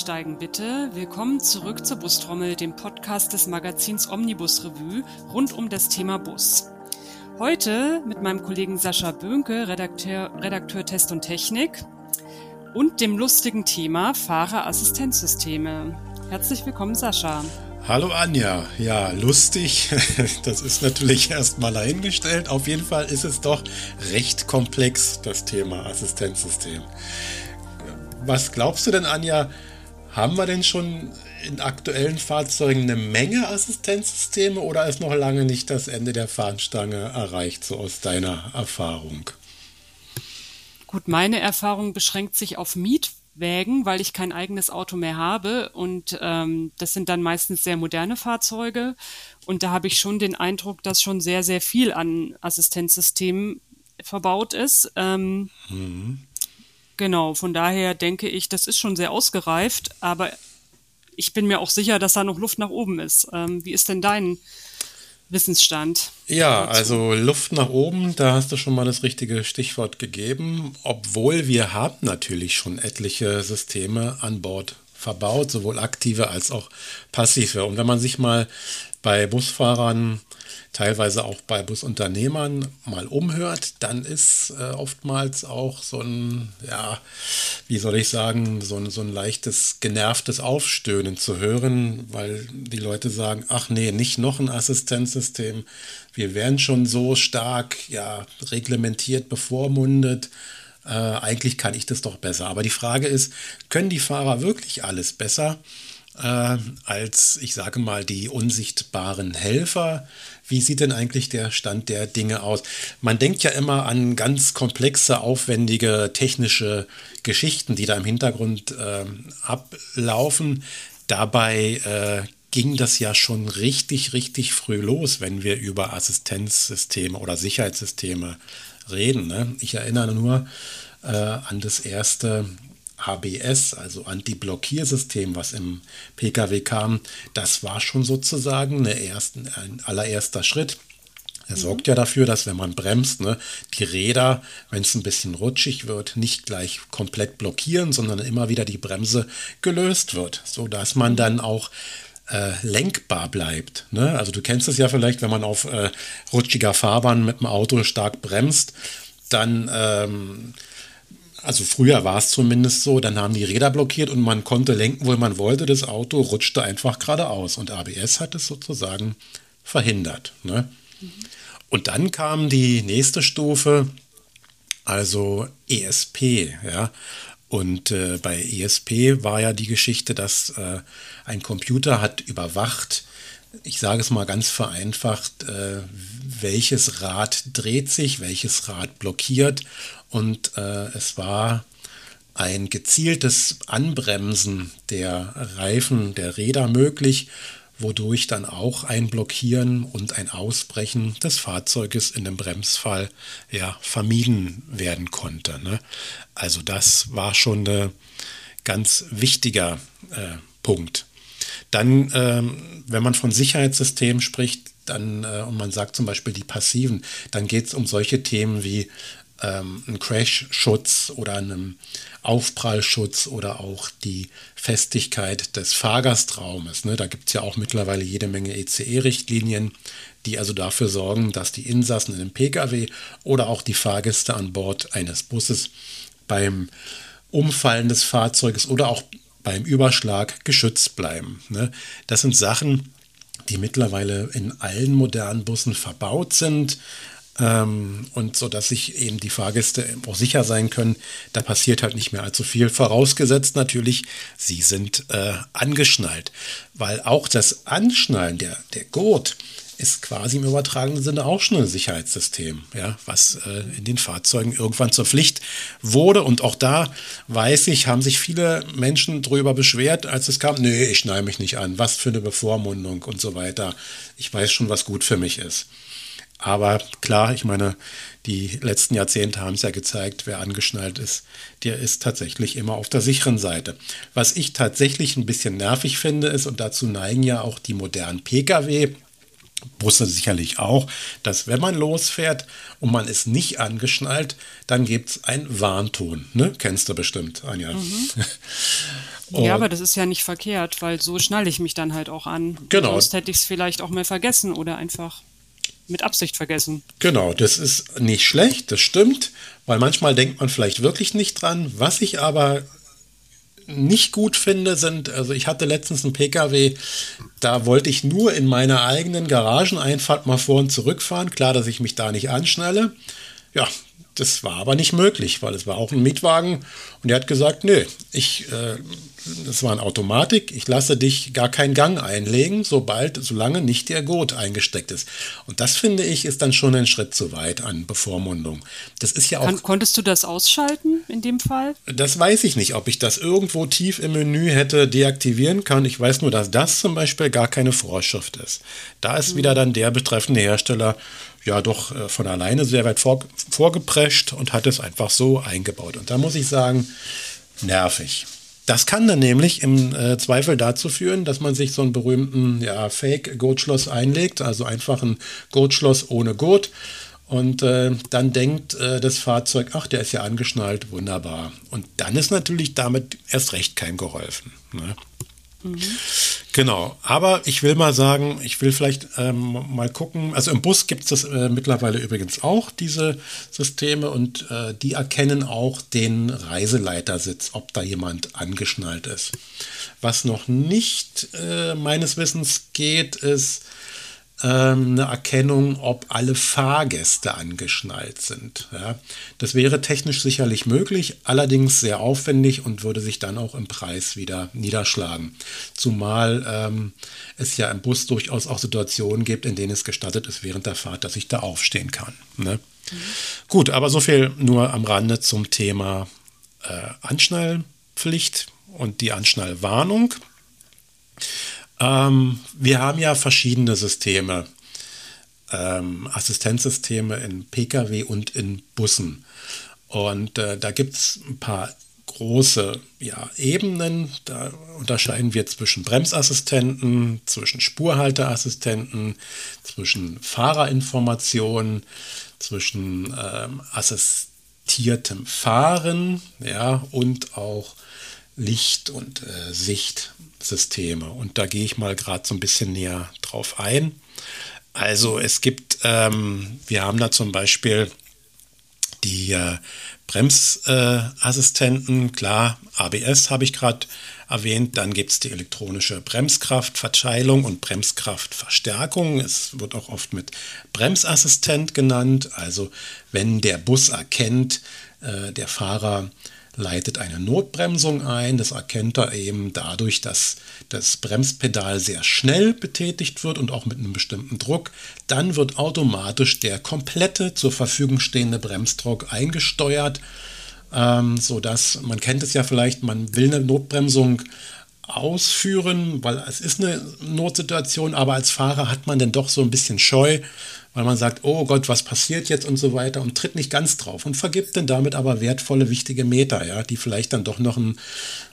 Einsteigen bitte. Willkommen zurück zur Bustrommel, dem Podcast des Magazins Omnibus Revue rund um das Thema Bus. Heute mit meinem Kollegen Sascha Böhnke, Redakteur, Redakteur Test und Technik und dem lustigen Thema Fahrerassistenzsysteme. Herzlich willkommen, Sascha. Hallo Anja, ja, lustig, das ist natürlich erstmal dahingestellt. Auf jeden Fall ist es doch recht komplex, das Thema Assistenzsystem. Was glaubst du denn, Anja, haben wir denn schon in aktuellen Fahrzeugen eine Menge Assistenzsysteme oder ist noch lange nicht das Ende der Fahnenstange erreicht, so aus deiner Erfahrung? Gut, meine Erfahrung beschränkt sich auf Miet wägen, weil ich kein eigenes Auto mehr habe. Und ähm, das sind dann meistens sehr moderne Fahrzeuge. Und da habe ich schon den Eindruck, dass schon sehr, sehr viel an Assistenzsystemen verbaut ist. Ähm, mhm. Genau, von daher denke ich, das ist schon sehr ausgereift, aber ich bin mir auch sicher, dass da noch Luft nach oben ist. Ähm, wie ist denn dein Wissensstand. Ja, dazu. also Luft nach oben, da hast du schon mal das richtige Stichwort gegeben, obwohl wir haben natürlich schon etliche Systeme an Bord verbaut, sowohl aktive als auch passive. Und wenn man sich mal bei Busfahrern teilweise auch bei Busunternehmern mal umhört, dann ist äh, oftmals auch so ein, ja, wie soll ich sagen, so ein, so ein leichtes, genervtes Aufstöhnen zu hören, weil die Leute sagen, ach nee, nicht noch ein Assistenzsystem. Wir werden schon so stark, ja, reglementiert, bevormundet. Äh, eigentlich kann ich das doch besser. Aber die Frage ist, können die Fahrer wirklich alles besser? äh, als, ich sage mal, die unsichtbaren Helfer. Wie sieht denn eigentlich der Stand der Dinge aus? Man denkt ja immer an ganz komplexe, aufwendige technische Geschichten, die da im Hintergrund äh, ablaufen. Dabei äh, ging das ja schon richtig, richtig früh los, wenn wir über Assistenzsysteme oder Sicherheitssysteme reden. Ne? Ich erinnere nur äh, an das erste ABS, also Anti-Blockiersystem, was im Pkw kam, das war schon sozusagen ersten, ein allererster Schritt. Er mhm. sorgt ja dafür, dass wenn man bremst, ne, die Räder, wenn es ein bisschen rutschig wird, nicht gleich komplett blockieren, sondern immer wieder die Bremse gelöst wird, sodass man dann auch äh, lenkbar bleibt. Ne? Also du kennst es ja vielleicht, wenn man auf äh, rutschiger Fahrbahn mit dem Auto stark bremst, dann ähm, also früher war es zumindest so, dann haben die Räder blockiert und man konnte lenken, wo man wollte. Das Auto rutschte einfach geradeaus und ABS hat es sozusagen verhindert. Ne? Mhm. Und dann kam die nächste Stufe, also ESP. Ja? Und äh, bei ESP war ja die Geschichte, dass äh, ein Computer hat überwacht, ich sage es mal ganz vereinfacht, äh, welches Rad dreht sich, welches Rad blockiert. Und äh, es war ein gezieltes Anbremsen der Reifen, der Räder möglich, wodurch dann auch ein Blockieren und ein Ausbrechen des Fahrzeuges in dem Bremsfall ja vermieden werden konnte. Ne? Also das war schon ein ganz wichtiger äh, Punkt. Dann, ähm, wenn man von Sicherheitssystemen spricht, dann, äh, und man sagt zum Beispiel die passiven, dann geht es um solche Themen wie ähm, einen Crash-Schutz oder einen Aufprallschutz oder auch die Festigkeit des Fahrgastraumes. Ne? Da gibt es ja auch mittlerweile jede Menge ECE-Richtlinien, die also dafür sorgen, dass die Insassen in einem Pkw oder auch die Fahrgäste an Bord eines Busses beim Umfallen des Fahrzeuges oder auch beim Überschlag geschützt bleiben. Ne? Das sind Sachen, die mittlerweile in allen modernen Bussen verbaut sind. Ähm, und so dass sich eben die Fahrgäste auch sicher sein können, da passiert halt nicht mehr allzu viel. Vorausgesetzt natürlich, sie sind äh, angeschnallt. Weil auch das Anschnallen, der, der Gurt, ist quasi im übertragenen Sinne auch schon ein Sicherheitssystem, ja, was äh, in den Fahrzeugen irgendwann zur Pflicht wurde. Und auch da weiß ich, haben sich viele Menschen darüber beschwert, als es kam, nee, ich schneide mich nicht an, was für eine Bevormundung und so weiter. Ich weiß schon, was gut für mich ist. Aber klar, ich meine, die letzten Jahrzehnte haben es ja gezeigt, wer angeschnallt ist, der ist tatsächlich immer auf der sicheren Seite. Was ich tatsächlich ein bisschen nervig finde, ist, und dazu neigen ja auch die modernen Pkw, Busse sicherlich auch, dass wenn man losfährt und man ist nicht angeschnallt, dann gibt es einen Warnton. Ne? Kennst du bestimmt, Anja. Mhm. ja, aber das ist ja nicht verkehrt, weil so schnalle ich mich dann halt auch an. Genau. Sonst hätte ich es vielleicht auch mal vergessen oder einfach mit Absicht vergessen. Genau, das ist nicht schlecht, das stimmt, weil manchmal denkt man vielleicht wirklich nicht dran. Was ich aber nicht gut finde, sind, also ich hatte letztens einen Pkw, da wollte ich nur in meiner eigenen Garageneinfahrt mal vor und zurückfahren. Klar, dass ich mich da nicht anschnalle. Ja, das war aber nicht möglich, weil es war auch ein Mietwagen und er hat gesagt, nö, ich äh, das war eine Automatik, ich lasse dich gar keinen Gang einlegen, sobald, solange nicht der Gurt eingesteckt ist. Und das finde ich, ist dann schon ein Schritt zu weit an Bevormundung. Das ist ja auch. Kann, konntest du das ausschalten in dem Fall? Das weiß ich nicht, ob ich das irgendwo tief im Menü hätte deaktivieren können. Ich weiß nur, dass das zum Beispiel gar keine Vorschrift ist. Da ist mhm. wieder dann der betreffende Hersteller ja doch äh, von alleine sehr weit vor, vorgeprescht und hat es einfach so eingebaut. Und da muss ich sagen, nervig. Das kann dann nämlich im äh, Zweifel dazu führen, dass man sich so einen berühmten ja, Fake-Gurtschloss einlegt, also einfach ein Gurtschloss ohne Gurt. Und äh, dann denkt äh, das Fahrzeug, ach, der ist ja angeschnallt, wunderbar. Und dann ist natürlich damit erst recht kein geholfen. Ne? Genau, aber ich will mal sagen, ich will vielleicht ähm, mal gucken. Also im Bus gibt es das äh, mittlerweile übrigens auch, diese Systeme, und äh, die erkennen auch den Reiseleitersitz, ob da jemand angeschnallt ist. Was noch nicht äh, meines Wissens geht, ist, eine Erkennung, ob alle Fahrgäste angeschnallt sind. Ja, das wäre technisch sicherlich möglich, allerdings sehr aufwendig und würde sich dann auch im Preis wieder niederschlagen. Zumal ähm, es ja im Bus durchaus auch Situationen gibt, in denen es gestattet ist während der Fahrt, dass ich da aufstehen kann. Ne? Mhm. Gut, aber so viel nur am Rande zum Thema äh, Anschnallpflicht und die Anschnallwarnung. Ähm, wir haben ja verschiedene Systeme, ähm, Assistenzsysteme in Pkw und in Bussen. Und äh, da gibt es ein paar große ja, Ebenen. Da unterscheiden wir zwischen Bremsassistenten, zwischen Spurhalteassistenten, zwischen Fahrerinformationen, zwischen ähm, assistiertem Fahren ja, und auch Licht- und äh, Sichtsysteme. Und da gehe ich mal gerade so ein bisschen näher drauf ein. Also es gibt, ähm, wir haben da zum Beispiel die äh, Bremsassistenten, äh, klar, ABS habe ich gerade erwähnt, dann gibt es die elektronische Bremskraftverteilung und Bremskraftverstärkung. Es wird auch oft mit Bremsassistent genannt. Also wenn der Bus erkennt, äh, der Fahrer leitet eine Notbremsung ein. Das erkennt er eben dadurch, dass das Bremspedal sehr schnell betätigt wird und auch mit einem bestimmten Druck. Dann wird automatisch der komplette zur Verfügung stehende Bremsdruck eingesteuert, ähm, sodass man kennt es ja vielleicht, man will eine Notbremsung ausführen, weil es ist eine Notsituation, aber als Fahrer hat man dann doch so ein bisschen Scheu, weil man sagt, oh Gott, was passiert jetzt und so weiter und tritt nicht ganz drauf und vergibt dann damit aber wertvolle, wichtige Meter, ja, die vielleicht dann doch noch eine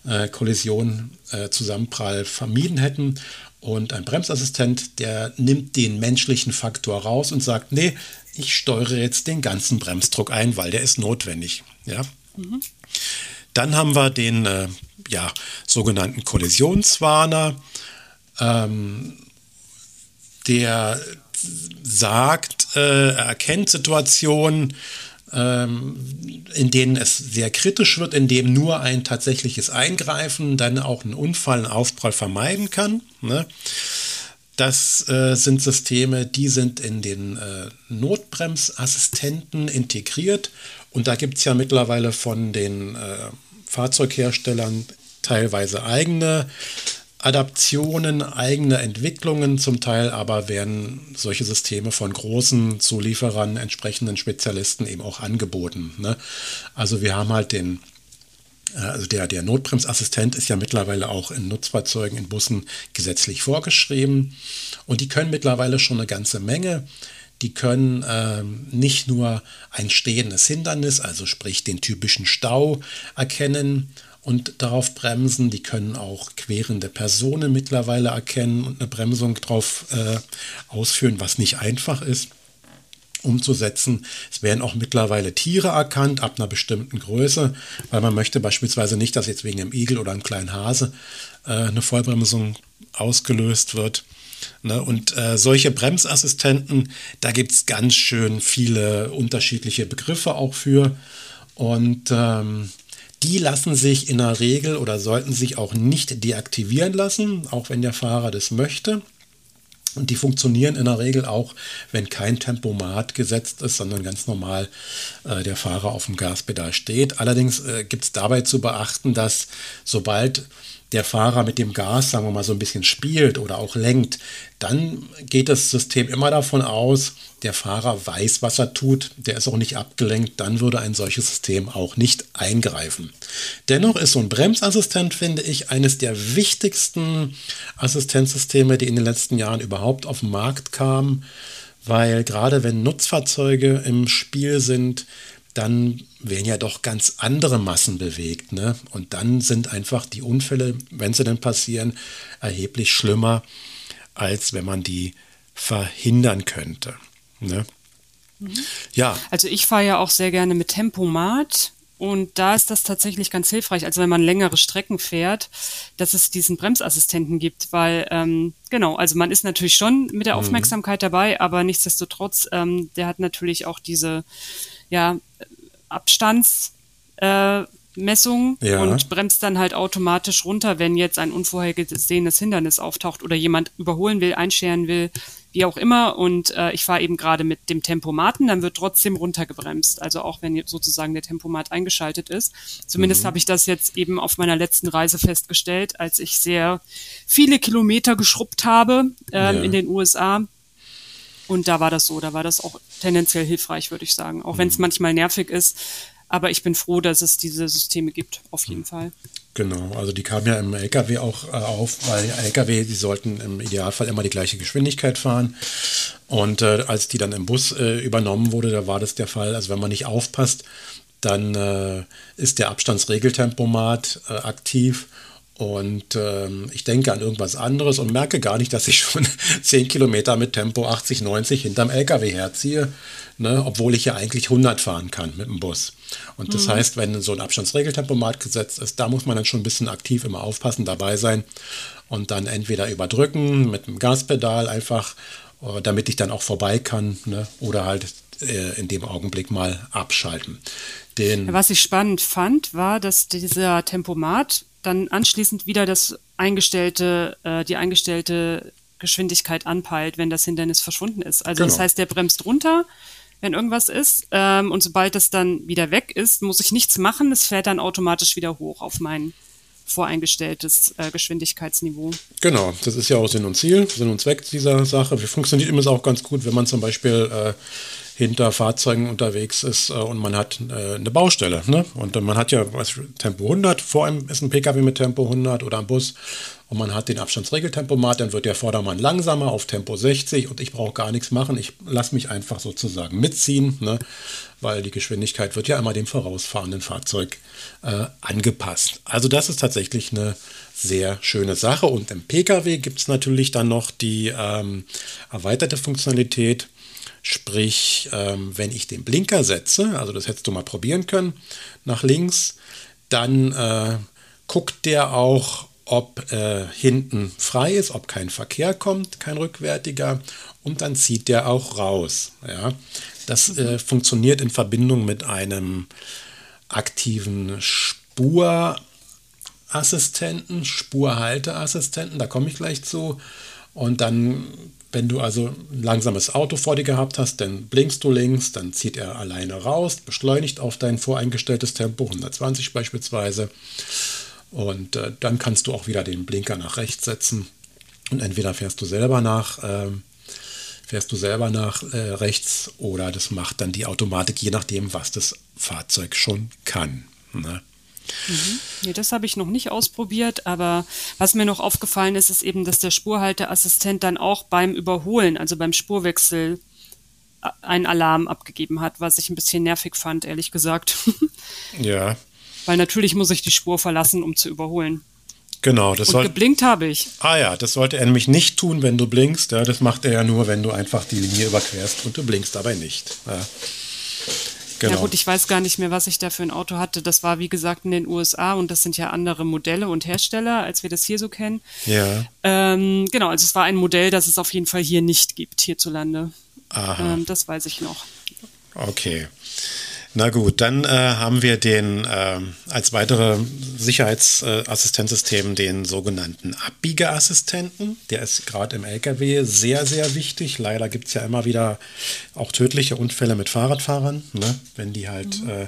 äh, Kollision, äh, Zusammenprall vermieden hätten. Und ein Bremsassistent, der nimmt den menschlichen Faktor raus und sagt, nee, ich steuere jetzt den ganzen Bremsdruck ein, weil der ist notwendig. Ja. Mhm. Dann haben wir den äh, ja, sogenannten Kollisionswarner. Ähm, der sagt, äh, erkennt Situationen, ähm, in denen es sehr kritisch wird, in dem nur ein tatsächliches Eingreifen dann auch einen Unfall, einen Aufprall vermeiden kann. Ne? Das äh, sind Systeme, die sind in den äh, Notbremsassistenten integriert. Und da gibt es ja mittlerweile von den äh, Fahrzeugherstellern teilweise eigene Adaptionen, eigene Entwicklungen, zum Teil aber werden solche Systeme von großen Zulieferern, entsprechenden Spezialisten eben auch angeboten. Ne? Also wir haben halt den, äh, also der, der Notbremsassistent ist ja mittlerweile auch in Nutzfahrzeugen, in Bussen gesetzlich vorgeschrieben und die können mittlerweile schon eine ganze Menge. Die können ähm, nicht nur ein stehendes Hindernis, also sprich den typischen Stau, erkennen und darauf bremsen. Die können auch querende Personen mittlerweile erkennen und eine Bremsung drauf äh, ausführen, was nicht einfach ist umzusetzen. Es werden auch mittlerweile Tiere erkannt ab einer bestimmten Größe, weil man möchte beispielsweise nicht, dass jetzt wegen einem Igel oder einem kleinen Hase äh, eine Vollbremsung ausgelöst wird. Ne? Und äh, solche Bremsassistenten, da gibt es ganz schön viele unterschiedliche Begriffe auch für. Und ähm, die lassen sich in der Regel oder sollten sich auch nicht deaktivieren lassen, auch wenn der Fahrer das möchte. Und die funktionieren in der Regel auch, wenn kein Tempomat gesetzt ist, sondern ganz normal äh, der Fahrer auf dem Gaspedal steht. Allerdings äh, gibt es dabei zu beachten, dass sobald der Fahrer mit dem Gas, sagen wir mal, so ein bisschen spielt oder auch lenkt, dann geht das System immer davon aus, der Fahrer weiß, was er tut, der ist auch nicht abgelenkt, dann würde ein solches System auch nicht eingreifen. Dennoch ist so ein Bremsassistent, finde ich, eines der wichtigsten Assistenzsysteme, die in den letzten Jahren überhaupt auf den Markt kamen, weil gerade wenn Nutzfahrzeuge im Spiel sind, dann werden ja doch ganz andere Massen bewegt. Ne? Und dann sind einfach die Unfälle, wenn sie denn passieren, erheblich schlimmer, als wenn man die verhindern könnte. Ne? Mhm. Ja. Also ich fahre ja auch sehr gerne mit Tempomat. Und da ist das tatsächlich ganz hilfreich, also wenn man längere Strecken fährt, dass es diesen Bremsassistenten gibt, weil ähm, genau, also man ist natürlich schon mit der mhm. Aufmerksamkeit dabei, aber nichtsdestotrotz, ähm, der hat natürlich auch diese ja, Abstandsmessung äh, ja. und bremst dann halt automatisch runter, wenn jetzt ein unvorhergesehenes Hindernis auftaucht oder jemand überholen will, einscheren will, wie auch immer. Und äh, ich fahre eben gerade mit dem Tempomaten, dann wird trotzdem runtergebremst. Also auch wenn sozusagen der Tempomat eingeschaltet ist. Zumindest mhm. habe ich das jetzt eben auf meiner letzten Reise festgestellt, als ich sehr viele Kilometer geschrubbt habe ähm, ja. in den USA und da war das so, da war das auch tendenziell hilfreich, würde ich sagen. Auch wenn es mhm. manchmal nervig ist. Aber ich bin froh, dass es diese Systeme gibt, auf jeden mhm. Fall. Genau, also die kamen ja im LKW auch äh, auf, weil LKW, die sollten im Idealfall immer die gleiche Geschwindigkeit fahren. Und äh, als die dann im Bus äh, übernommen wurde, da war das der Fall. Also wenn man nicht aufpasst, dann äh, ist der Abstandsregeltempomat äh, aktiv und ähm, ich denke an irgendwas anderes und merke gar nicht, dass ich schon 10 Kilometer mit Tempo 80, 90 hinterm LKW herziehe, ne, obwohl ich ja eigentlich 100 fahren kann mit dem Bus. Und das mhm. heißt, wenn so ein Abstandsregeltempomat gesetzt ist, da muss man dann schon ein bisschen aktiv immer aufpassen, dabei sein und dann entweder überdrücken mit dem Gaspedal einfach, äh, damit ich dann auch vorbei kann, ne, oder halt äh, in dem Augenblick mal abschalten. Den Was ich spannend fand, war, dass dieser Tempomat dann anschließend wieder das eingestellte, äh, die eingestellte Geschwindigkeit anpeilt, wenn das Hindernis verschwunden ist. Also genau. das heißt, der bremst runter, wenn irgendwas ist. Ähm, und sobald das dann wieder weg ist, muss ich nichts machen. Es fährt dann automatisch wieder hoch auf mein voreingestelltes äh, Geschwindigkeitsniveau. Genau, das ist ja auch Sinn und Ziel, Sinn und Zweck dieser Sache. Funktioniert immer auch ganz gut, wenn man zum Beispiel äh, hinter Fahrzeugen unterwegs ist äh, und man hat äh, eine Baustelle. Ne? Und man hat ja was, Tempo 100, vor einem ist ein Pkw mit Tempo 100 oder ein Bus und man hat den Abstandsregeltempomat, dann wird der Vordermann langsamer auf Tempo 60 und ich brauche gar nichts machen. Ich lasse mich einfach sozusagen mitziehen, ne? weil die Geschwindigkeit wird ja immer dem vorausfahrenden Fahrzeug äh, angepasst. Also das ist tatsächlich eine sehr schöne Sache. Und im Pkw gibt es natürlich dann noch die ähm, erweiterte Funktionalität, Sprich, ähm, wenn ich den Blinker setze, also das hättest du mal probieren können, nach links, dann äh, guckt der auch, ob äh, hinten frei ist, ob kein Verkehr kommt, kein rückwärtiger, und dann zieht der auch raus. Ja? Das äh, funktioniert in Verbindung mit einem aktiven Spurassistenten, Spurhalteassistenten, da komme ich gleich zu. Und dann wenn du also ein langsames Auto vor dir gehabt hast, dann blinkst du links, dann zieht er alleine raus, beschleunigt auf dein voreingestelltes Tempo, 120 beispielsweise. Und äh, dann kannst du auch wieder den Blinker nach rechts setzen. Und entweder fährst du selber nach, äh, fährst du selber nach äh, rechts oder das macht dann die Automatik, je nachdem, was das Fahrzeug schon kann. Ne? Mhm. Nee, das habe ich noch nicht ausprobiert, aber was mir noch aufgefallen ist, ist eben, dass der Spurhalteassistent dann auch beim Überholen, also beim Spurwechsel, einen Alarm abgegeben hat, was ich ein bisschen nervig fand, ehrlich gesagt. Ja. Weil natürlich muss ich die Spur verlassen, um zu überholen. Genau, das Und soll. geblinkt habe ich. Ah ja, das sollte er nämlich nicht tun, wenn du blinkst. Ja, das macht er ja nur, wenn du einfach die Linie überquerst und du blinkst dabei nicht. Ja. Genau. Ja gut, ich weiß gar nicht mehr, was ich da für ein Auto hatte. Das war, wie gesagt, in den USA und das sind ja andere Modelle und Hersteller, als wir das hier so kennen. ja. Ähm, genau, also es war ein Modell, das es auf jeden Fall hier nicht gibt, hierzulande. Aha. Ähm, das weiß ich noch. Okay. Na gut, dann äh, haben wir den äh, als weitere Sicherheitsassistenzsystem den sogenannten Abbiegeassistenten. Der ist gerade im LKW sehr, sehr wichtig. Leider gibt es ja immer wieder auch tödliche Unfälle mit Fahrradfahrern, ne? wenn die halt äh,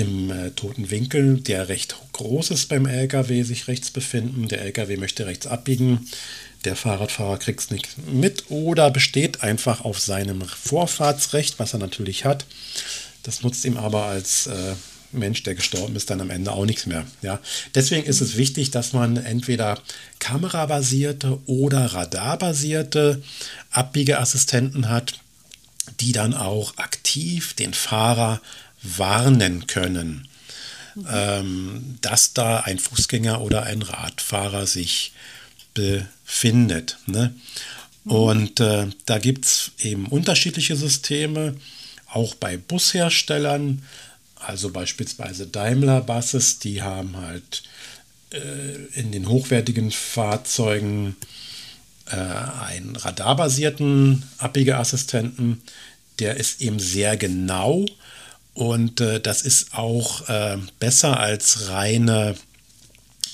im äh, toten Winkel, der recht groß ist beim LKW, sich rechts befinden. Der LKW möchte rechts abbiegen. Der Fahrradfahrer kriegt es nicht mit oder besteht einfach auf seinem Vorfahrtsrecht, was er natürlich hat. Das nutzt ihm aber als äh, Mensch, der gestorben ist, dann am Ende auch nichts mehr. Ja? Deswegen ist es wichtig, dass man entweder kamerabasierte oder radarbasierte Abbiegeassistenten hat, die dann auch aktiv den Fahrer warnen können, ähm, dass da ein Fußgänger oder ein Radfahrer sich befindet. Ne? Und äh, da gibt es eben unterschiedliche Systeme, auch bei Busherstellern, also beispielsweise Daimler Buses, die haben halt äh, in den hochwertigen Fahrzeugen äh, einen radarbasierten Abbiegeassistenten. Der ist eben sehr genau und äh, das ist auch äh, besser als reine,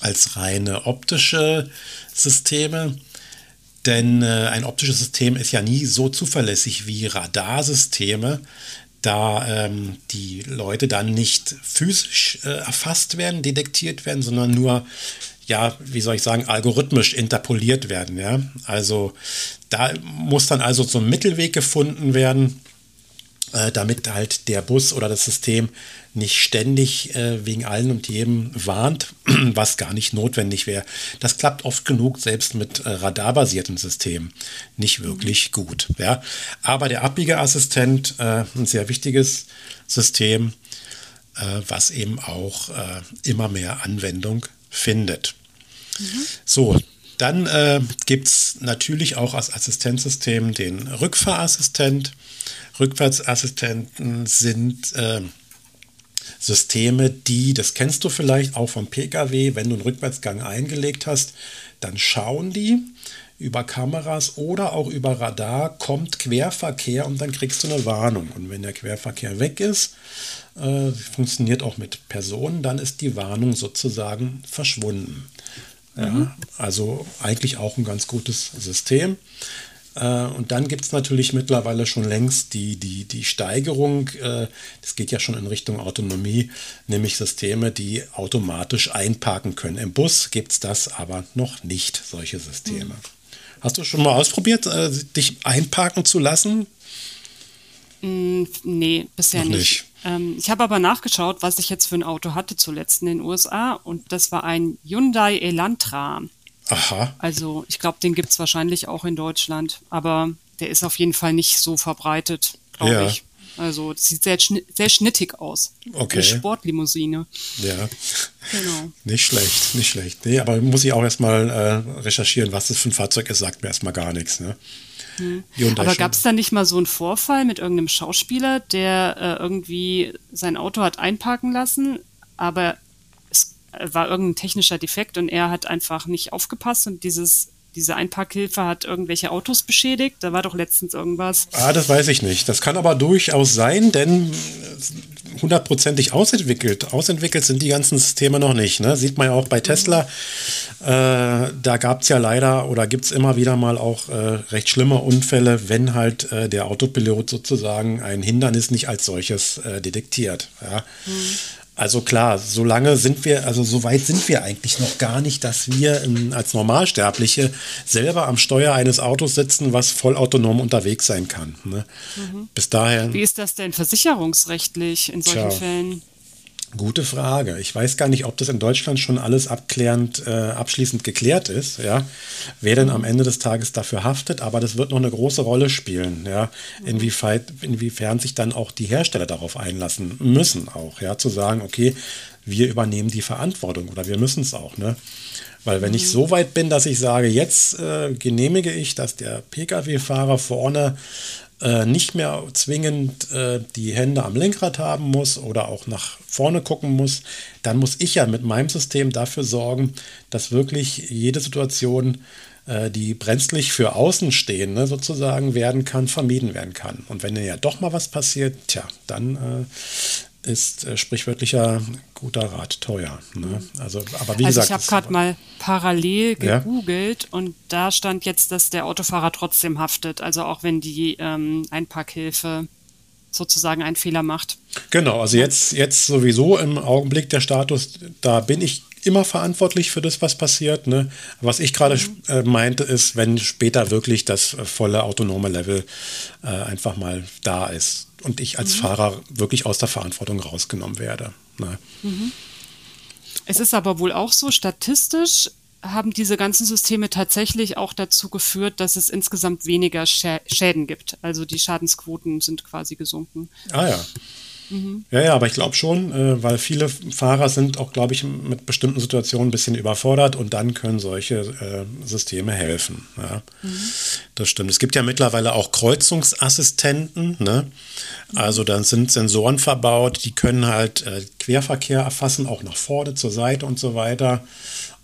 als reine optische Systeme. Denn äh, ein optisches System ist ja nie so zuverlässig wie Radarsysteme, da ähm, die Leute dann nicht physisch äh, erfasst werden, detektiert werden, sondern nur, ja, wie soll ich sagen, algorithmisch interpoliert werden. Ja? Also da muss dann also so ein Mittelweg gefunden werden, damit halt der Bus oder das System nicht ständig äh, wegen allen und jedem warnt, was gar nicht notwendig wäre. Das klappt oft genug, selbst mit äh, radarbasierten Systemen, nicht wirklich gut. Ja? Aber der Abbiegeassistent, äh, ein sehr wichtiges System, äh, was eben auch äh, immer mehr Anwendung findet. So, dann äh, gibt es natürlich auch als Assistenzsystem den Rückfahrassistent. Rückwärtsassistenten sind äh, Systeme, die, das kennst du vielleicht auch vom Pkw, wenn du einen Rückwärtsgang eingelegt hast, dann schauen die über Kameras oder auch über Radar, kommt Querverkehr und dann kriegst du eine Warnung. Und wenn der Querverkehr weg ist, äh, funktioniert auch mit Personen, dann ist die Warnung sozusagen verschwunden. Ja, also eigentlich auch ein ganz gutes System. Äh, Und dann gibt es natürlich mittlerweile schon längst die, die, die Steigerung, äh, das geht ja schon in Richtung Autonomie, nämlich Systeme, die automatisch einparken können. Im Bus gibt es das aber noch nicht, solche Systeme. Hast du schon mal ausprobiert, äh, dich einparken zu lassen? Nee, bisher nicht. nicht. Ähm, ich habe aber nachgeschaut, was ich jetzt für ein Auto hatte zuletzt in den USA und das war ein Hyundai Elantra. Aha, Also ich glaube, den gibt's wahrscheinlich auch in Deutschland, aber der ist auf jeden Fall nicht so verbreitet, glaube Ja. ich. Also das sieht sehr, sehr schnittig aus. Okay. Eine Sportlimousine. ja. Genau. Nicht schlecht, nicht schlecht. Nee, aber muss ich auch erstmal äh, recherchieren, was das für ein Fahrzeug ist, sagt mir erstmal gar nichts. Ne? Hyundai Aber gab es da nicht mal so einen Vorfall mit irgendeinem Schauspieler, der äh, irgendwie sein Auto hat einparken lassen, aber es war irgendein technischer Defekt und er hat einfach nicht aufgepasst und dieses, diese Einparkhilfe hat irgendwelche Autos beschädigt? Da war doch letztens irgendwas. Ah, das weiß ich nicht. Das kann aber durchaus sein, denn hundertprozentig ausentwickelt. Ausentwickelt sind die ganzen Systeme noch nicht. Ne? Sieht man ja auch bei Tesla. Äh, da gab es ja leider oder gibt es immer wieder mal auch äh, recht schlimme Unfälle, wenn halt äh, der Autopilot sozusagen ein Hindernis nicht als solches äh, detektiert. Ja? Also klar, so lange sind wir, also so weit sind wir eigentlich noch gar nicht, dass wir ähm, als Normalsterbliche selber am Steuer eines Autos sitzen, was vollautonom unterwegs sein kann. Ne? Bis dahin, Wie ist das denn versicherungsrechtlich in solchen Tja. Fällen? Gute Frage. Ich weiß gar nicht, ob das in Deutschland schon alles abklärend, äh, abschließend geklärt ist, ja. Wer denn am Ende des Tages dafür haftet, aber das wird noch eine große Rolle spielen, ja. Inwiefern, inwiefern sich dann auch die Hersteller darauf einlassen müssen, auch, ja, zu sagen, okay, wir übernehmen die Verantwortung oder wir müssen es auch, ne? Weil wenn mhm. ich so weit bin, dass ich sage, jetzt äh, genehmige ich, dass der Pkw-Fahrer vorne äh, nicht mehr zwingend äh, die Hände am Lenkrad haben muss oder auch nach vorne gucken muss, dann muss ich ja mit meinem System dafür sorgen, dass wirklich jede Situation, äh, die brenzlig für Außenstehende sozusagen werden kann, vermieden werden kann. Und wenn ja doch mal was passiert, tja, dann äh, ist äh, sprichwörtlicher guter Rat teuer. Ne? Also, aber wie also gesagt, ich habe gerade mal parallel gegoogelt ja? und da stand jetzt, dass der Autofahrer trotzdem haftet, also auch wenn die ähm, Einparkhilfe sozusagen einen Fehler macht. Genau, also jetzt, jetzt sowieso im Augenblick der Status, da bin ich immer verantwortlich für das, was passiert. Ne? Was ich gerade mhm. äh, meinte, ist, wenn später wirklich das äh, volle autonome Level äh, einfach mal da ist und ich als mhm. Fahrer wirklich aus der Verantwortung rausgenommen werde. Ne? Mhm. Es ist aber wohl auch so, statistisch haben diese ganzen Systeme tatsächlich auch dazu geführt, dass es insgesamt weniger Schäden gibt. Also die Schadensquoten sind quasi gesunken. Ah ja. Mhm. Ja, ja, aber ich glaube schon, äh, weil viele Fahrer sind auch, glaube ich, mit bestimmten Situationen ein bisschen überfordert und dann können solche äh, Systeme helfen. Ja. Mhm. Das stimmt. Es gibt ja mittlerweile auch Kreuzungsassistenten. Ne? Also dann sind Sensoren verbaut, die können halt äh, Querverkehr erfassen, auch nach vorne, zur Seite und so weiter.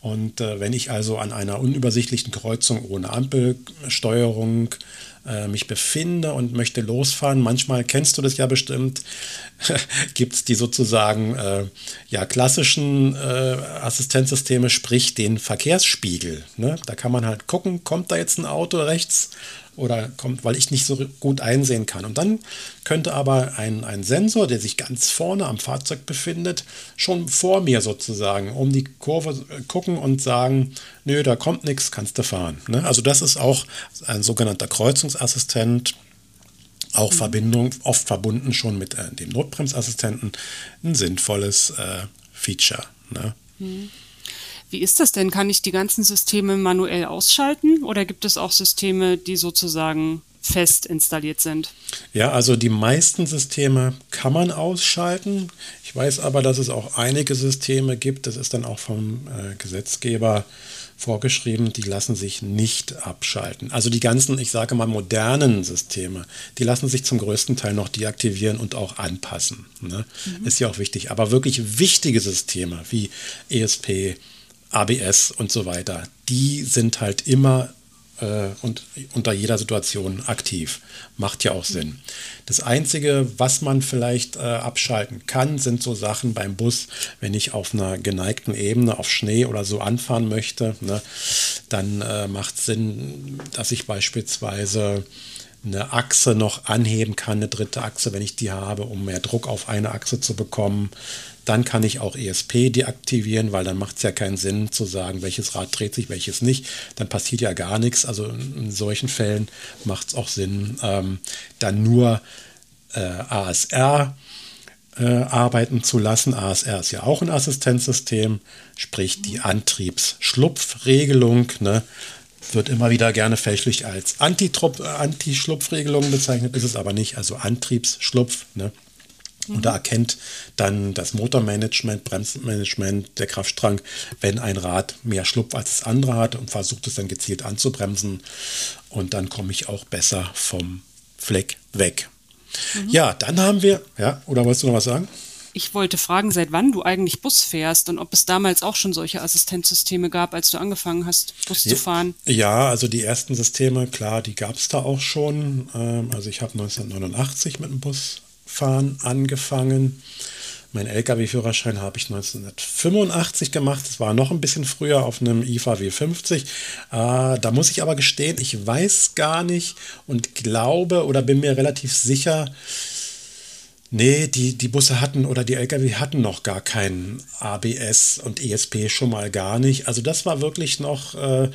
Und äh, wenn ich also an einer unübersichtlichen Kreuzung ohne Ampelsteuerung äh, mich befinde und möchte losfahren. Manchmal kennst du das ja bestimmt. Gibt es die sozusagen äh, ja, klassischen äh, Assistenzsysteme, sprich den Verkehrsspiegel. Ne? Da kann man halt gucken, kommt da jetzt ein Auto rechts oder kommt, weil ich nicht so gut einsehen kann. Und dann könnte aber ein, ein Sensor, der sich ganz vorne am Fahrzeug befindet, schon vor mir sozusagen um die Kurve gucken und sagen, nö, da kommt nichts, kannst du fahren. Ne? Also das ist auch ein sogenannter Kreuzungsassistent, auch mhm. Verbindung, oft verbunden schon mit äh, dem Notbremsassistenten, ein sinnvolles äh, Feature. Ne? Mhm. Wie ist das denn? Kann ich die ganzen Systeme manuell ausschalten oder gibt es auch Systeme, die sozusagen fest installiert sind? Ja, also die meisten Systeme kann man ausschalten. Ich weiß aber, dass es auch einige Systeme gibt, das ist dann auch vom äh, Gesetzgeber vorgeschrieben, die lassen sich nicht abschalten. Also die ganzen, ich sage mal, modernen Systeme, die lassen sich zum größten Teil noch deaktivieren und auch anpassen. Ne? Mhm. Ist ja auch wichtig. Aber wirklich wichtige Systeme wie ESP, ABS und so weiter, die sind halt immer äh, und unter jeder Situation aktiv. Macht ja auch Sinn. Das Einzige, was man vielleicht äh, abschalten kann, sind so Sachen beim Bus, wenn ich auf einer geneigten Ebene auf Schnee oder so anfahren möchte, ne, dann äh, macht Sinn, dass ich beispielsweise eine Achse noch anheben kann, eine dritte Achse, wenn ich die habe, um mehr Druck auf eine Achse zu bekommen. Dann kann ich auch ESP deaktivieren, weil dann macht es ja keinen Sinn zu sagen, welches Rad dreht sich, welches nicht. Dann passiert ja gar nichts. Also in solchen Fällen macht es auch Sinn, ähm, dann nur äh, ASR äh, arbeiten zu lassen. ASR ist ja auch ein Assistenzsystem, sprich die Antriebsschlupfregelung. Ne? wird immer wieder gerne fälschlich als Anti-Schlupfregelung bezeichnet, ist es aber nicht, also Antriebsschlupf. Ne? Und da erkennt dann das Motormanagement, Bremsmanagement, der Kraftstrang, wenn ein Rad mehr Schlupf als das andere hat und versucht es dann gezielt anzubremsen. Und dann komme ich auch besser vom Fleck weg. Mhm. Ja, dann haben wir, ja, oder wolltest du noch was sagen? Ich wollte fragen, seit wann du eigentlich Bus fährst und ob es damals auch schon solche Assistenzsysteme gab, als du angefangen hast, Bus ja, zu fahren. Ja, also die ersten Systeme, klar, die gab es da auch schon. Ähm, also ich habe 1989 mit dem Busfahren angefangen. Mein Lkw-Führerschein habe ich 1985 gemacht. Das war noch ein bisschen früher auf einem IFA W50. Äh, da muss ich aber gestehen, ich weiß gar nicht und glaube oder bin mir relativ sicher, Nee, die, die Busse hatten oder die Lkw hatten noch gar kein ABS und ESP schon mal gar nicht. Also das war wirklich noch äh,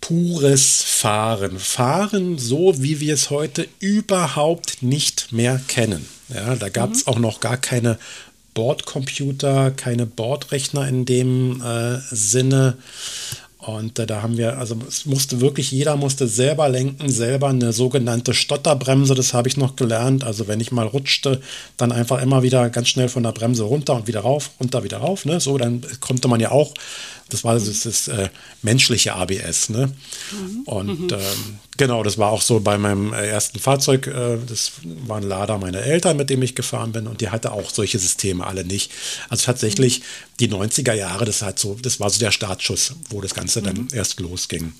pures Fahren. Fahren so, wie wir es heute überhaupt nicht mehr kennen. Ja, da gab es mhm. auch noch gar keine Bordcomputer, keine Bordrechner in dem äh, Sinne. Und äh, da haben wir, also es musste wirklich, jeder musste selber lenken, selber eine sogenannte Stotterbremse, das habe ich noch gelernt. Also wenn ich mal rutschte, dann einfach immer wieder ganz schnell von der Bremse runter und wieder rauf, runter, wieder rauf. Ne? So, dann konnte man ja auch das war das, das äh, menschliche ABS. Ne? Mhm. Und ähm, genau, das war auch so bei meinem äh, ersten Fahrzeug. Äh, das war ein Lader meiner Eltern, mit dem ich gefahren bin. Und die hatte auch solche Systeme alle nicht. Also tatsächlich mhm. die 90er Jahre, das, halt so, das war so der Startschuss, wo das Ganze mhm. dann erst losging.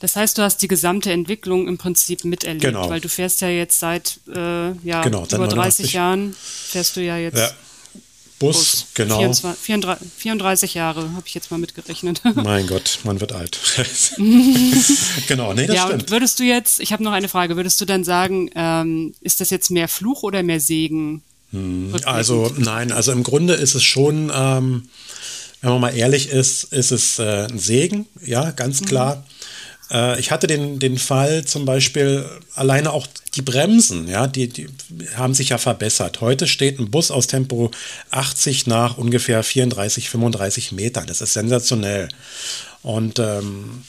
Das heißt, du hast die gesamte Entwicklung im Prinzip miterlebt, genau. weil du fährst ja jetzt seit äh, ja, genau, über 30 Jahren, fährst du ja jetzt. Ja Bus, Bus. genau. 24, 34, 34 Jahre habe ich jetzt mal mitgerechnet. Mein Gott, man wird alt. genau, nee, das ja, stimmt. würdest du jetzt, ich habe noch eine Frage, würdest du dann sagen, ähm, ist das jetzt mehr Fluch oder mehr Segen? Hm, also nein, also im Grunde ist es schon, ähm, wenn man mal ehrlich ist, ist es äh, ein Segen, ja, ganz mhm. klar. Mhm. Äh, ich hatte den, den Fall zum Beispiel alleine auch die Bremsen, ja, die, die haben sich ja verbessert. Heute steht ein Bus aus Tempo 80 nach ungefähr 34, 35 Metern. Das ist sensationell. Und ähm,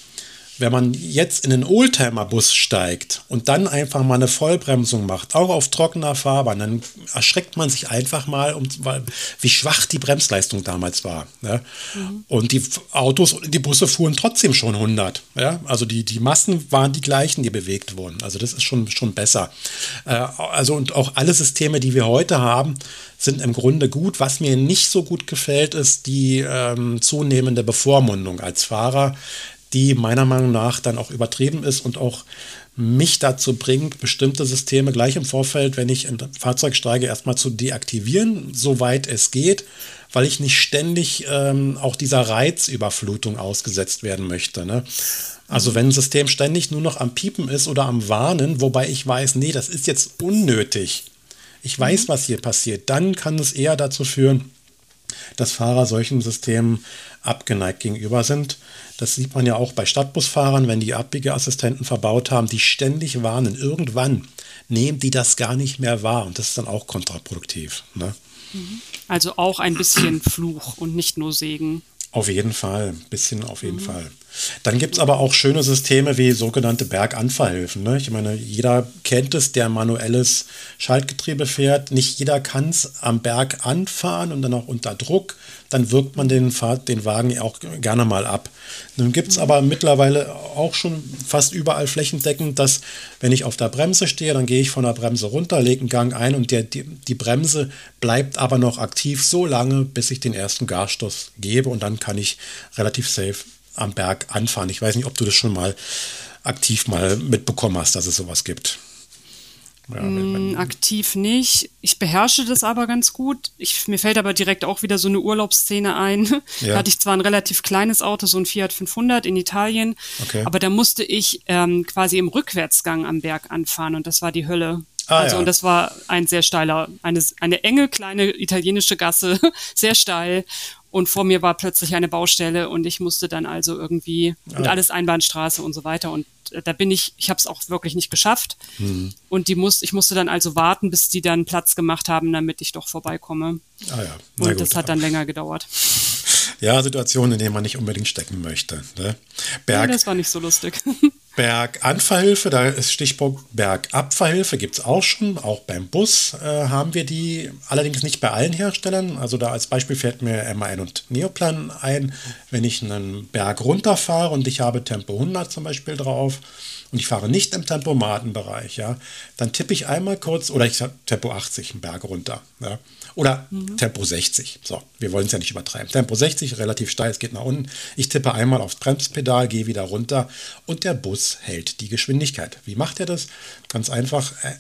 wenn man jetzt in einen Oldtimer-Bus steigt und dann einfach mal eine Vollbremsung macht, auch auf trockener Fahrbahn, dann erschreckt man sich einfach mal, um, weil, wie schwach die Bremsleistung damals war. Ja? Mhm. Und die Autos und die Busse fuhren trotzdem schon 100. Ja? Also die, die Massen waren die gleichen, die bewegt wurden. Also das ist schon, schon besser. Äh, also und auch alle Systeme, die wir heute haben, sind im Grunde gut. Was mir nicht so gut gefällt, ist die ähm, zunehmende Bevormundung als Fahrer die meiner Meinung nach dann auch übertrieben ist und auch mich dazu bringt, bestimmte Systeme gleich im Vorfeld, wenn ich in ein Fahrzeug steige, erstmal zu deaktivieren, soweit es geht, weil ich nicht ständig ähm, auch dieser Reizüberflutung ausgesetzt werden möchte. Ne? Also wenn ein System ständig nur noch am Piepen ist oder am Warnen, wobei ich weiß, nee, das ist jetzt unnötig. Ich weiß, mhm. was hier passiert. Dann kann es eher dazu führen, dass Fahrer solchen Systemen abgeneigt gegenüber sind. Das sieht man ja auch bei Stadtbusfahrern, wenn die Abbiegeassistenten verbaut haben, die ständig warnen. Irgendwann nehmen die das gar nicht mehr wahr und das ist dann auch kontraproduktiv. Ne? Also auch ein bisschen Fluch und nicht nur Segen. Auf jeden Fall, ein bisschen auf jeden mhm. Fall. Dann gibt es aber auch schöne Systeme wie sogenannte Berganfahrhilfen. Ne? Ich meine, jeder kennt es, der manuelles Schaltgetriebe fährt. Nicht jeder kann es am Berg anfahren und dann auch unter Druck dann wirkt man den, Fahrt, den Wagen auch gerne mal ab. Nun gibt es aber mittlerweile auch schon fast überall flächendeckend, dass wenn ich auf der Bremse stehe, dann gehe ich von der Bremse runter, lege einen Gang ein und der, die, die Bremse bleibt aber noch aktiv so lange, bis ich den ersten Gasstoß gebe und dann kann ich relativ safe am Berg anfahren. Ich weiß nicht, ob du das schon mal aktiv mal mitbekommen hast, dass es sowas gibt. Ja, wenn, wenn mm, aktiv nicht. Ich beherrsche das aber ganz gut. Ich, mir fällt aber direkt auch wieder so eine Urlaubsszene ein. Ja. Da hatte ich zwar ein relativ kleines Auto, so ein Fiat 500 in Italien, okay. aber da musste ich ähm, quasi im Rückwärtsgang am Berg anfahren und das war die Hölle. Ah, also ja. und das war ein sehr steiler, eine, eine enge kleine italienische Gasse, sehr steil und vor mir war plötzlich eine Baustelle und ich musste dann also irgendwie ah. und alles Einbahnstraße und so weiter und äh, da bin ich, ich habe es auch wirklich nicht geschafft mhm. und die muss, ich musste dann also warten, bis die dann Platz gemacht haben, damit ich doch vorbeikomme. Ah ja. Na und gut, das hat dann länger gedauert. Ja, Situationen, in denen man nicht unbedingt stecken möchte. Ne? Berg, ja, das war nicht so lustig. Berganfahrhilfe, da ist Stichpunkt Bergabfahrhilfe, gibt es auch schon. Auch beim Bus äh, haben wir die, allerdings nicht bei allen Herstellern. Also da als Beispiel fällt mir MAN und Neoplan ein. Wenn ich einen Berg runterfahre und ich habe Tempo 100 zum Beispiel drauf und ich fahre nicht im Tempomatenbereich, ja, dann tippe ich einmal kurz, oder ich habe Tempo 80 einen Berg runter. Ja, oder mhm. Tempo 60. So, wir wollen es ja nicht übertreiben. Tempo 60, relativ steil, es geht nach unten. Ich tippe einmal aufs Bremspedal, gehe wieder runter und der Bus hält die Geschwindigkeit. Wie macht er das? Ganz einfach, äh,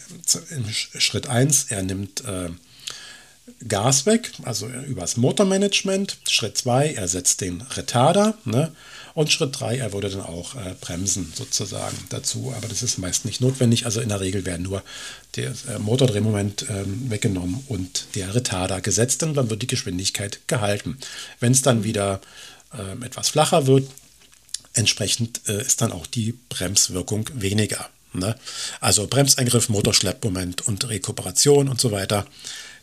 Schritt 1, er nimmt äh, Gas weg, also übers Motormanagement. Schritt 2, er setzt den Retarder. Ne? Und Schritt 3, er würde dann auch äh, bremsen sozusagen dazu. Aber das ist meist nicht notwendig. Also in der Regel werden nur der äh, Motordrehmoment äh, weggenommen und der Retarder gesetzt. Und dann wird die Geschwindigkeit gehalten. Wenn es dann wieder ähm, etwas flacher wird, entsprechend äh, ist dann auch die Bremswirkung weniger. Ne? Also Bremseingriff, Motorschleppmoment und Rekuperation und so weiter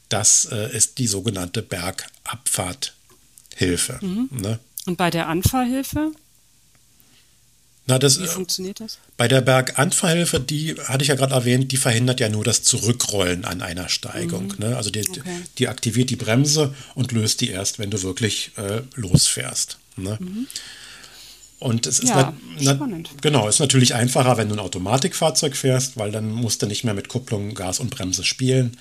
das äh, ist die sogenannte Bergabfahrthilfe. Mhm. Ne? Und bei der Anfahrhilfe? Na, das, Wie funktioniert das? Bei der Berganfahrhilfe, die hatte ich ja gerade erwähnt, die verhindert ja nur das Zurückrollen an einer Steigung. Mhm. Ne? Also die, okay. die, aktiviert die Bremse und löst die erst, wenn du wirklich äh, losfährst. Ne? Mhm. Und es ist ja, na, na, genau, ist natürlich einfacher, wenn du ein Automatikfahrzeug fährst, weil dann musst du nicht mehr mit Kupplung, Gas und Bremse spielen.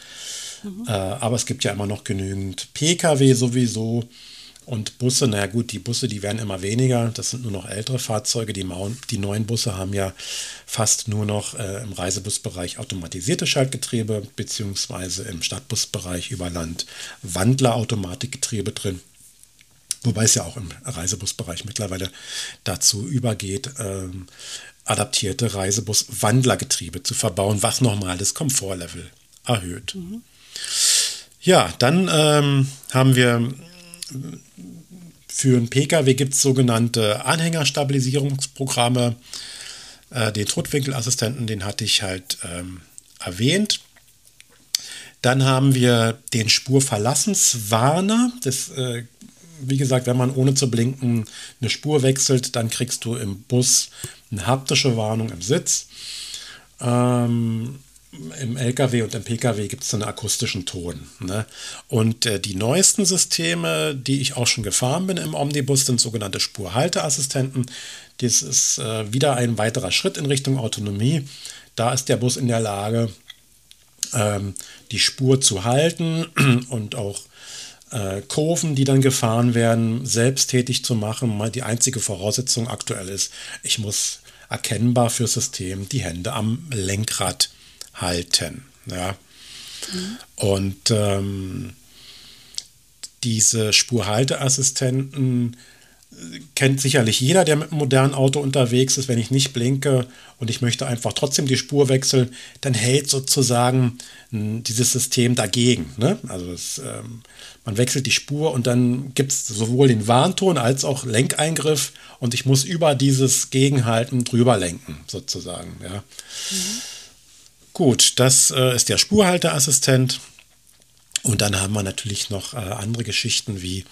Mhm. Äh, aber es gibt ja immer noch genügend Pkw sowieso, und Busse, naja gut, die Busse, die werden immer weniger. Das sind nur noch ältere Fahrzeuge. Die, die neuen Busse haben ja fast nur noch äh, im Reisebusbereich automatisierte Schaltgetriebe, beziehungsweise im Stadtbusbereich über Land Wandlerautomatikgetriebe drin. Wobei es ja auch im Reisebusbereich mittlerweile dazu übergeht, ähm, adaptierte Reisebus-Wandlergetriebe zu verbauen, was nochmal das Komfortlevel erhöht. Mhm. Ja, dann ähm, haben wir für einen Pkw gibt es sogenannte Anhängerstabilisierungsprogramme. Äh, den Totwinkelassistenten, den hatte ich halt ähm, erwähnt. Dann haben wir den Spurverlassenswarner. Das, äh, wie gesagt, wenn man ohne zu blinken eine Spur wechselt, dann kriegst du im Bus eine haptische Warnung im Sitz. Ähm, im LKW und im PKW gibt es einen akustischen Ton. Ne? Und äh, die neuesten Systeme, die ich auch schon gefahren bin im Omnibus, sind sogenannte Spurhalteassistenten. Das ist äh, wieder ein weiterer Schritt in Richtung Autonomie. Da ist der Bus in der Lage, ähm, die Spur zu halten und auch äh, Kurven, die dann gefahren werden, selbsttätig zu machen. Die einzige Voraussetzung aktuell ist, ich muss erkennbar fürs System die Hände am Lenkrad halten. Ja. Mhm. Und ähm, diese Spurhalteassistenten kennt sicherlich jeder, der mit einem modernen Auto unterwegs ist. Wenn ich nicht blinke und ich möchte einfach trotzdem die Spur wechseln, dann hält sozusagen hm, dieses System dagegen. Ne? Also es, ähm, man wechselt die Spur und dann gibt es sowohl den Warnton als auch Lenkeingriff und ich muss über dieses Gegenhalten drüber lenken, sozusagen. Ja. Mhm. Gut, das äh, ist der Spurhalteassistent. Und dann haben wir natürlich noch äh, andere Geschichten wie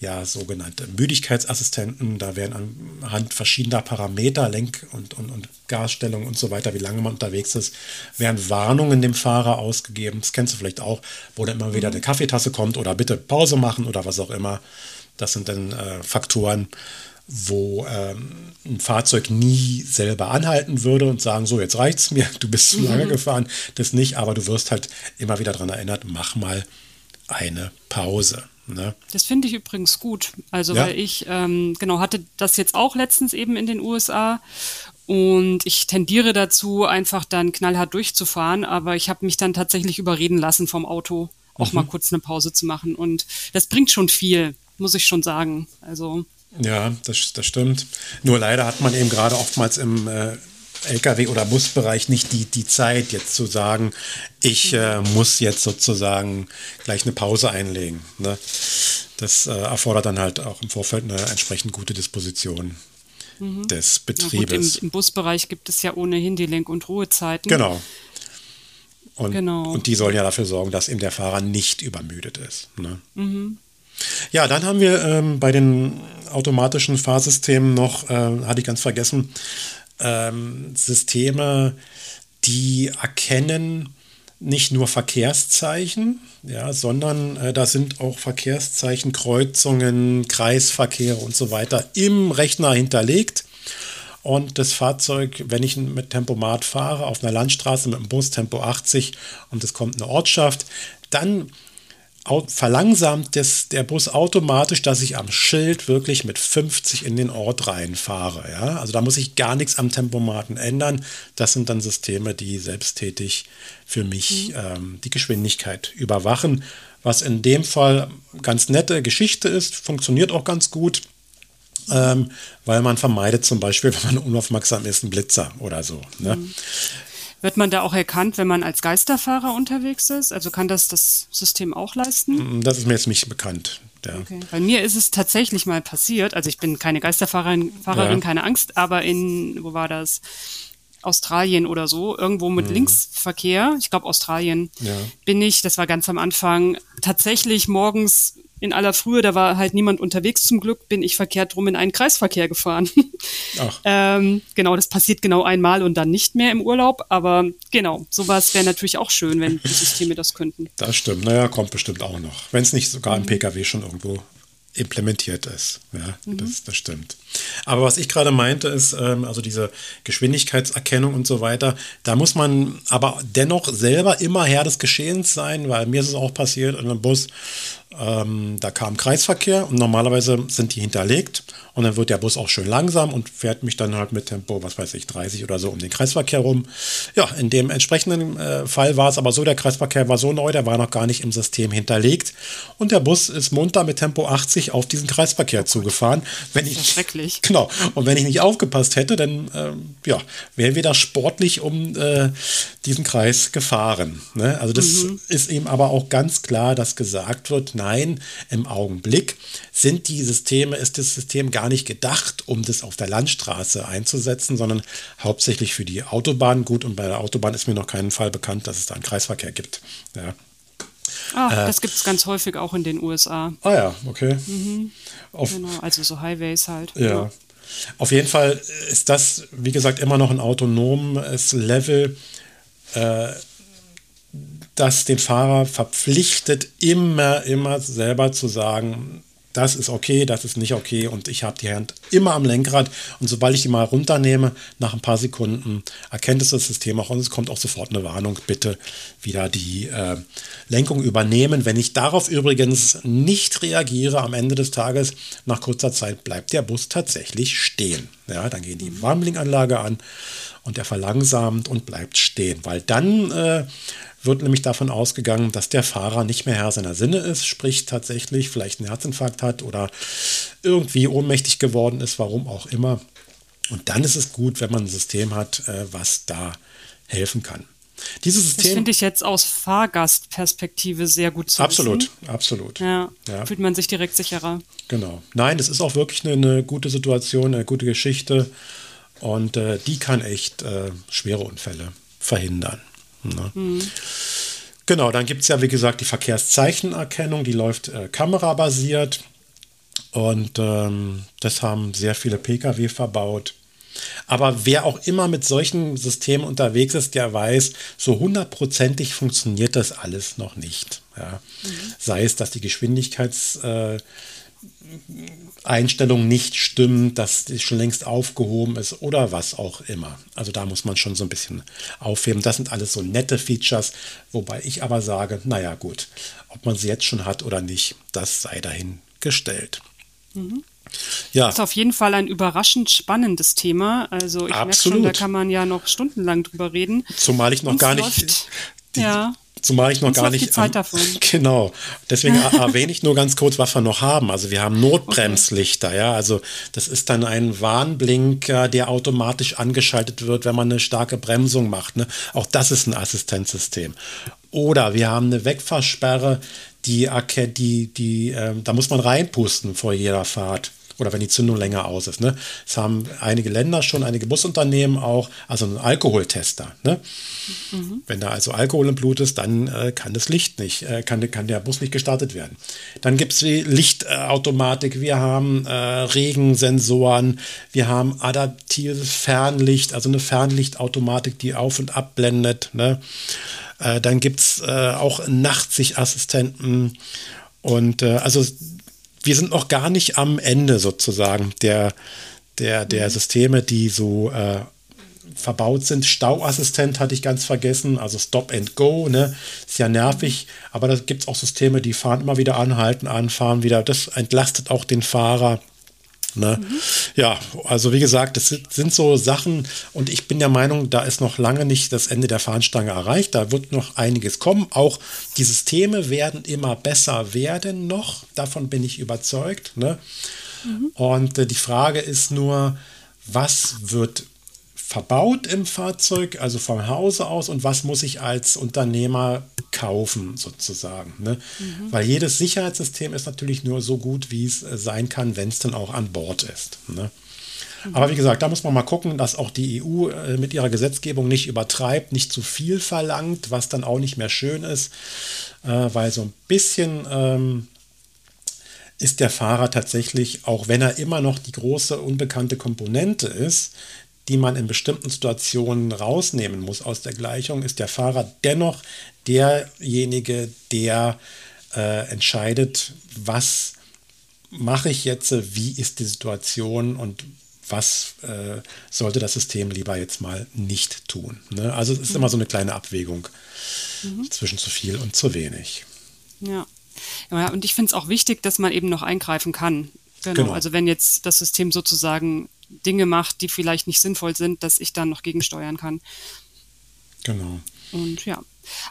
ja, sogenannte Müdigkeitsassistenten. Da werden anhand verschiedener Parameter, Lenk- und, und, und Gasstellung und so weiter, wie lange man unterwegs ist, werden Warnungen dem Fahrer ausgegeben. Das kennst du vielleicht auch, wo dann immer wieder mhm. eine Kaffeetasse kommt oder bitte Pause machen oder was auch immer. Das sind dann äh, Faktoren, wo ähm, ein Fahrzeug nie selber anhalten würde und sagen, so, jetzt reicht's mir, du bist zu lange mhm. gefahren, das nicht, aber du wirst halt immer wieder daran erinnert, mach mal eine Pause. Ne? Das finde ich übrigens gut. Also, ja. weil ich, ähm, genau, hatte das jetzt auch letztens eben in den USA und ich tendiere dazu, einfach dann knallhart durchzufahren, aber ich habe mich dann tatsächlich überreden lassen vom Auto, auch mhm. mal kurz eine Pause zu machen. Und das bringt schon viel, muss ich schon sagen. Also. Ja, das, das stimmt. Nur leider hat man eben gerade oftmals im äh, Lkw- oder Busbereich nicht die, die Zeit, jetzt zu sagen, ich äh, muss jetzt sozusagen gleich eine Pause einlegen. Ne? Das äh, erfordert dann halt auch im Vorfeld eine entsprechend gute Disposition mhm. des Betriebes. Gut, im, im, Busbereich gibt es ja ohnehin die Lenk- und Ruhezeiten. Genau. Und, genau. und die sollen ja dafür sorgen, dass eben der Fahrer nicht übermüdet ist. Ne? Mhm. Ja, dann haben wir ähm, bei den automatischen Fahrsystemen noch, äh, hatte ich ganz vergessen, ähm, Systeme, die erkennen nicht nur Verkehrszeichen, ja, sondern äh, da sind auch Verkehrszeichen, Kreuzungen, Kreisverkehre und so weiter im Rechner hinterlegt. Und das Fahrzeug, wenn ich mit Tempomat fahre, auf einer Landstraße mit dem Bus Tempo 80 und es kommt eine Ortschaft, dann verlangsamt das, der Bus automatisch, dass ich am Schild wirklich mit 50 in den Ort reinfahre. Ja? Also da muss ich gar nichts am Tempomaten ändern. Das sind dann Systeme, die selbsttätig für mich mhm. ähm, die Geschwindigkeit überwachen. Was in dem Fall ganz nette Geschichte ist, funktioniert auch ganz gut. Ähm, weil man vermeidet zum Beispiel, wenn man unaufmerksam ist, einen Blitzer oder so. Ne? Mhm. Wird man da auch erkannt, wenn man als Geisterfahrer unterwegs ist? Also kann das das System auch leisten? Mm, das ist mir jetzt nicht bekannt. Ja. Okay. Bei mir ist es tatsächlich mal passiert. Also ich bin keine Geisterfahrerin, Fahrerin, ja. keine Angst, aber in, wo war das? Australien oder so, irgendwo mit mhm. Linksverkehr, ich glaube Australien, ja. bin ich, das war ganz am Anfang, tatsächlich morgens in aller Frühe, da war halt niemand unterwegs zum Glück, bin ich verkehrt drum in einen Kreisverkehr gefahren. Ach. ähm, genau, das passiert genau einmal und dann nicht mehr im Urlaub, aber genau, sowas wäre natürlich auch schön, wenn die Systeme das könnten. Das stimmt, naja, kommt bestimmt auch noch, wenn es nicht sogar im mhm. Pkw schon irgendwo implementiert ist. Ja, mhm. das, das stimmt. Aber was ich gerade meinte, ist, ähm, also diese Geschwindigkeitserkennung und so weiter, da muss man aber dennoch selber immer Herr des Geschehens sein, weil mir ist es auch passiert in einem Bus, ähm, da kam Kreisverkehr und normalerweise sind die hinterlegt und dann wird der Bus auch schön langsam und fährt mich dann halt mit Tempo, was weiß ich, 30 oder so um den Kreisverkehr rum. Ja, in dem entsprechenden äh, Fall war es aber so, der Kreisverkehr war so neu, der war noch gar nicht im System hinterlegt und der Bus ist munter mit Tempo 80 auf diesen Kreisverkehr zugefahren. Wenn ich, schrecklich. Genau. Und wenn ich nicht aufgepasst hätte, dann äh, ja, wären wir da sportlich um äh, diesen Kreis gefahren. Ne? Also das mhm. ist eben aber auch ganz klar, dass gesagt wird, Nein, im Augenblick sind die Systeme, ist das System gar nicht gedacht, um das auf der Landstraße einzusetzen, sondern hauptsächlich für die Autobahn. Gut, und bei der Autobahn ist mir noch keinen Fall bekannt, dass es da einen Kreisverkehr gibt. Ja. Ach, äh, das gibt es ganz häufig auch in den USA. Ah ja, okay. Mhm. genau, also so Highways halt. Ja. ja. Auf jeden Fall ist das, wie gesagt, immer noch ein autonomes Level. Äh, das den Fahrer verpflichtet, immer, immer selber zu sagen, das ist okay, das ist nicht okay und ich habe die Hand immer am Lenkrad und sobald ich die mal runternehme, nach ein paar Sekunden erkennt es das System auch und es kommt auch sofort eine Warnung, bitte wieder die äh, Lenkung übernehmen. Wenn ich darauf übrigens nicht reagiere am Ende des Tages, nach kurzer Zeit bleibt der Bus tatsächlich stehen. Ja, dann geht die Warnblinkanlage an und er verlangsamt und bleibt stehen, weil dann äh, wird nämlich davon ausgegangen, dass der Fahrer nicht mehr Herr seiner Sinne ist, sprich tatsächlich vielleicht einen Herzinfarkt hat oder irgendwie ohnmächtig geworden ist, warum auch immer. Und dann ist es gut, wenn man ein System hat, äh, was da helfen kann. Dieses System. Das finde ich jetzt aus Fahrgastperspektive sehr gut zu Absolut, wissen. absolut. Ja, ja, fühlt man sich direkt sicherer. Genau. Nein, es ist auch wirklich eine, eine, gute Situation, eine gute Geschichte. Und äh, die kann echt äh, schwere Unfälle verhindern. Ne? Mhm. Genau, dann gibt es ja, wie gesagt, die Verkehrszeichenerkennung, die läuft äh, kamerabasiert. Und ähm, das haben sehr viele Pkw verbaut. Aber wer auch immer mit solchen Systemen unterwegs ist, der weiß, so hundertprozentig funktioniert das alles noch nicht. Ja. Mhm. Sei es, dass die Geschwindigkeits... Äh, Einstellung nicht stimmt, dass die schon längst aufgehoben ist oder was auch immer. Also da muss man schon so ein bisschen aufheben. Das sind alles so nette Features, wobei ich aber sage, naja gut, ob man sie jetzt schon hat oder nicht, das sei dahingestellt. Mhm. Ja. Das ist auf jeden Fall ein überraschend spannendes Thema. Also ich merke schon, da kann man ja noch stundenlang drüber reden. Zumal ich noch Uns gar nicht die, ja. Zumal ich noch gar nicht. Die Zeit davon. Genau. Deswegen erwähne ich nur ganz kurz, was wir noch haben. Also wir haben Notbremslichter, okay. ja. Also das ist dann ein Warnblinker, der automatisch angeschaltet wird, wenn man eine starke Bremsung macht. Ne? Auch das ist ein Assistenzsystem. Oder wir haben eine Wegfahrsperre, die, die, die, äh, da muss man reinpusten vor jeder Fahrt oder wenn die Zündung länger aus ist. Ne? Das haben einige Länder schon, einige Busunternehmen auch, also einen Alkoholtester. Ne? Mhm. Wenn da also Alkohol im Blut ist, dann äh, kann das Licht nicht, äh, kann, kann der Bus nicht gestartet werden. Dann gibt es die Lichtautomatik, wir haben äh, Regensensoren, wir haben adaptives Fernlicht, also eine Fernlichtautomatik, die auf- und abblendet. Ne? Äh, dann gibt es äh, auch Nachtsichtassistenten. Und äh, also wir sind noch gar nicht am Ende sozusagen der, der, der mhm. Systeme, die so äh, verbaut sind. Stauassistent hatte ich ganz vergessen, also Stop and Go, ne? Ist ja nervig, aber da gibt es auch Systeme, die fahren immer wieder anhalten, anfahren wieder. Das entlastet auch den Fahrer. Ne? Mhm. Ja, also wie gesagt, das sind so Sachen und ich bin der Meinung, da ist noch lange nicht das Ende der Fahnenstange erreicht. Da wird noch einiges kommen. Auch die Systeme werden immer besser werden noch. Davon bin ich überzeugt. Ne? Mhm. Und äh, die Frage ist nur, was wird verbaut im Fahrzeug, also vom Hause aus, und was muss ich als Unternehmer kaufen, sozusagen. Ne? Mhm. Weil jedes Sicherheitssystem ist natürlich nur so gut, wie es äh, sein kann, wenn es dann auch an Bord ist. Ne? Mhm. Aber wie gesagt, da muss man mal gucken, dass auch die EU äh, mit ihrer Gesetzgebung nicht übertreibt, nicht zu viel verlangt, was dann auch nicht mehr schön ist, äh, weil so ein bisschen ähm, ist der Fahrer tatsächlich, auch wenn er immer noch die große unbekannte Komponente ist, die man in bestimmten Situationen rausnehmen muss aus der Gleichung, ist der Fahrer dennoch derjenige, der äh, entscheidet, was mache ich jetzt, wie ist die Situation und was äh, sollte das System lieber jetzt mal nicht tun. Ne? Also es ist mhm. immer so eine kleine Abwägung mhm. zwischen zu viel und zu wenig. Ja. Ja, und ich finde es auch wichtig, dass man eben noch eingreifen kann. Genau. genau. Also wenn jetzt das System sozusagen Dinge macht, die vielleicht nicht sinnvoll sind, dass ich dann noch gegensteuern kann. Genau. Und ja.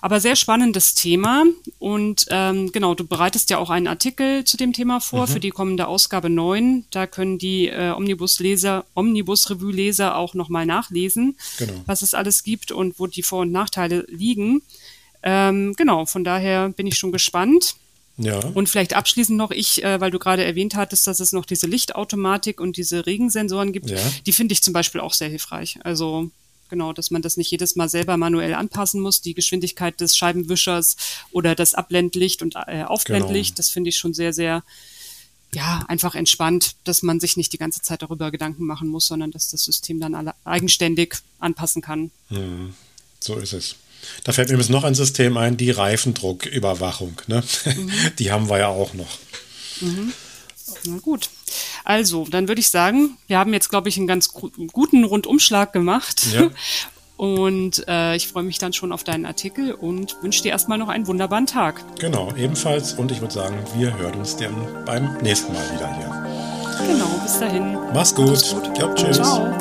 Aber sehr spannendes Thema. Und ähm, genau, du bereitest ja auch einen Artikel zu dem Thema vor mhm. für die kommende Ausgabe 9. Da können die äh, Omnibus-Leser, Omnibus-Revue-Leser auch nochmal nachlesen, genau. was es alles gibt und wo die Vor- und Nachteile liegen. Ähm, genau, von daher bin ich schon gespannt. Ja. Und vielleicht abschließend noch, ich, äh, weil du gerade erwähnt hattest, dass es noch diese Lichtautomatik und diese Regensensoren gibt, ja. die finde ich zum Beispiel auch sehr hilfreich. Also genau, dass man das nicht jedes Mal selber manuell anpassen muss, die Geschwindigkeit des Scheibenwischers oder das Abblendlicht und äh, Aufblendlicht, genau. das finde ich schon sehr, sehr ja, einfach entspannt, dass man sich nicht die ganze Zeit darüber Gedanken machen muss, sondern dass das System dann alle eigenständig anpassen kann. Hm, so ist es. Da fällt mir jetzt noch ein System ein, die Reifendrucküberwachung. Ne? Mhm. Die haben wir ja auch noch. Mhm. Na gut. Also, dann würde ich sagen, wir haben jetzt, glaube ich, einen ganz guten Rundumschlag gemacht. Ja. Und äh, ich freue mich dann schon auf deinen Artikel und wünsche dir erstmal noch einen wunderbaren Tag. Genau, ebenfalls. Und ich würde sagen, wir hören uns dann beim nächsten Mal wieder hier. Genau, bis dahin. Mach's gut. Mach's gut. Ja, tschüss. Ciao.